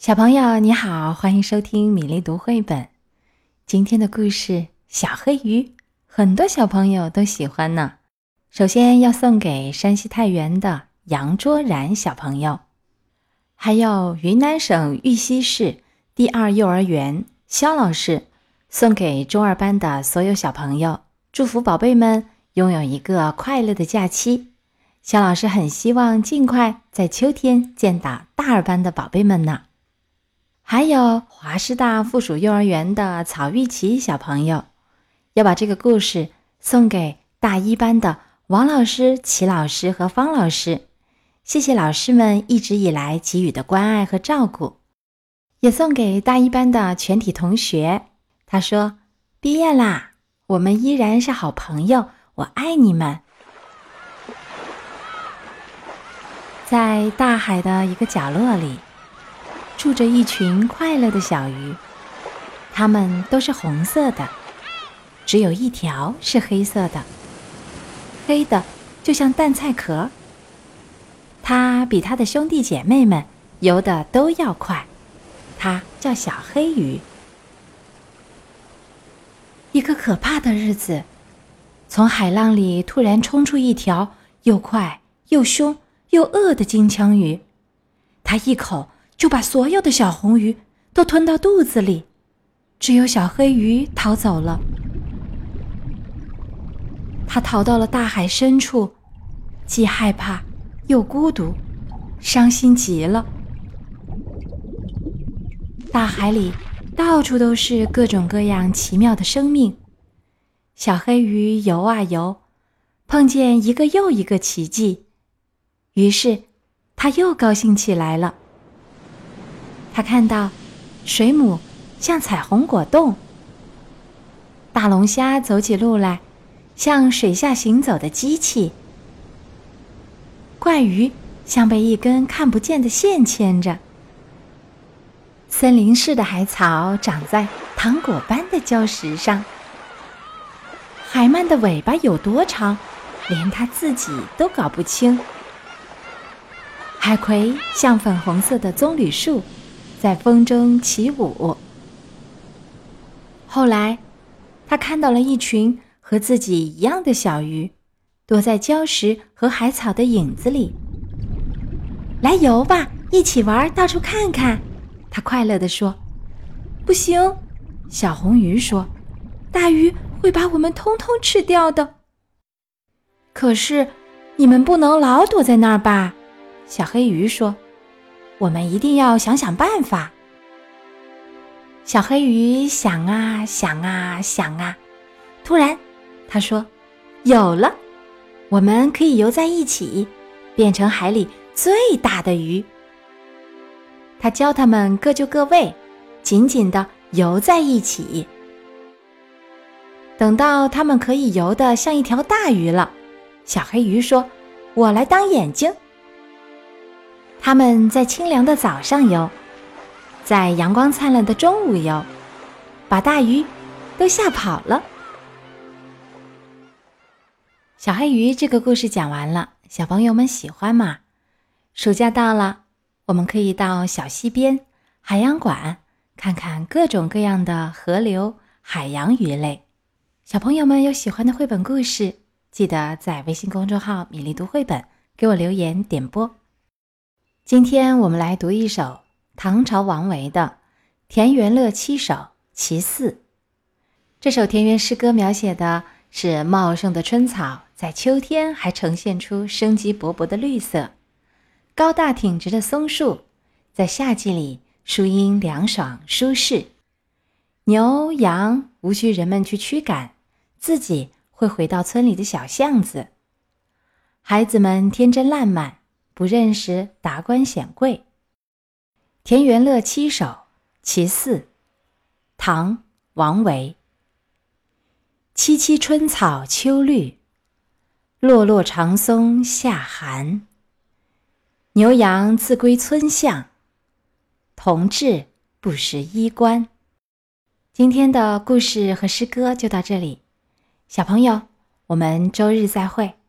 小朋友你好，欢迎收听米粒读绘本。今天的故事《小黑鱼》，很多小朋友都喜欢呢。首先要送给山西太原的杨卓然小朋友，还有云南省玉溪市第二幼儿园肖老师，送给中二班的所有小朋友，祝福宝贝们拥有一个快乐的假期。肖老师很希望尽快在秋天见到大二班的宝贝们呢。还有华师大附属幼儿园的曹玉琪小朋友，要把这个故事送给大一班的王老师、齐老师和方老师。谢谢老师们一直以来给予的关爱和照顾，也送给大一班的全体同学。他说：“毕业啦，我们依然是好朋友，我爱你们。”在大海的一个角落里。住着一群快乐的小鱼，它们都是红色的，只有一条是黑色的，黑的就像蛋菜壳。它比它的兄弟姐妹们游的都要快，它叫小黑鱼。一个可怕的日子，从海浪里突然冲出一条又快又凶又饿的金枪鱼，它一口。就把所有的小红鱼都吞到肚子里，只有小黑鱼逃走了。它逃到了大海深处，既害怕又孤独，伤心极了。大海里到处都是各种各样奇妙的生命，小黑鱼游啊游，碰见一个又一个奇迹，于是它又高兴起来了。他看到，水母像彩虹果冻，大龙虾走起路来像水下行走的机器，怪鱼像被一根看不见的线牵着，森林似的海草长在糖果般的礁石上，海鳗的尾巴有多长，连它自己都搞不清，海葵像粉红色的棕榈树。在风中起舞。后来，他看到了一群和自己一样的小鱼，躲在礁石和海草的影子里。来游吧，一起玩，到处看看。他快乐地说：“不行。”小红鱼说：“大鱼会把我们通通吃掉的。”可是，你们不能老躲在那儿吧？小黑鱼说。我们一定要想想办法。小黑鱼想啊想啊想啊，突然，他说：“有了，我们可以游在一起，变成海里最大的鱼。”他教他们各就各位，紧紧的游在一起。等到他们可以游得像一条大鱼了，小黑鱼说：“我来当眼睛。”他们在清凉的早上游，在阳光灿烂的中午游，把大鱼都吓跑了。小黑鱼这个故事讲完了，小朋友们喜欢吗？暑假到了，我们可以到小溪边、海洋馆看看各种各样的河流、海洋鱼类。小朋友们有喜欢的绘本故事，记得在微信公众号“米粒读绘本”给我留言点播。今天我们来读一首唐朝王维的《田园乐七首·其四》。这首田园诗歌描写的是茂盛的春草在秋天还呈现出生机勃勃的绿色，高大挺直的松树在夏季里树荫凉爽舒适，牛羊无需人们去驱赶，自己会回到村里的小巷子。孩子们天真烂漫。不认识达官显贵，《田园乐七首·其四》，唐·王维。萋萋春草秋绿，落落长松夏寒。牛羊自归村巷，同治不识衣冠。今天的故事和诗歌就到这里，小朋友，我们周日再会。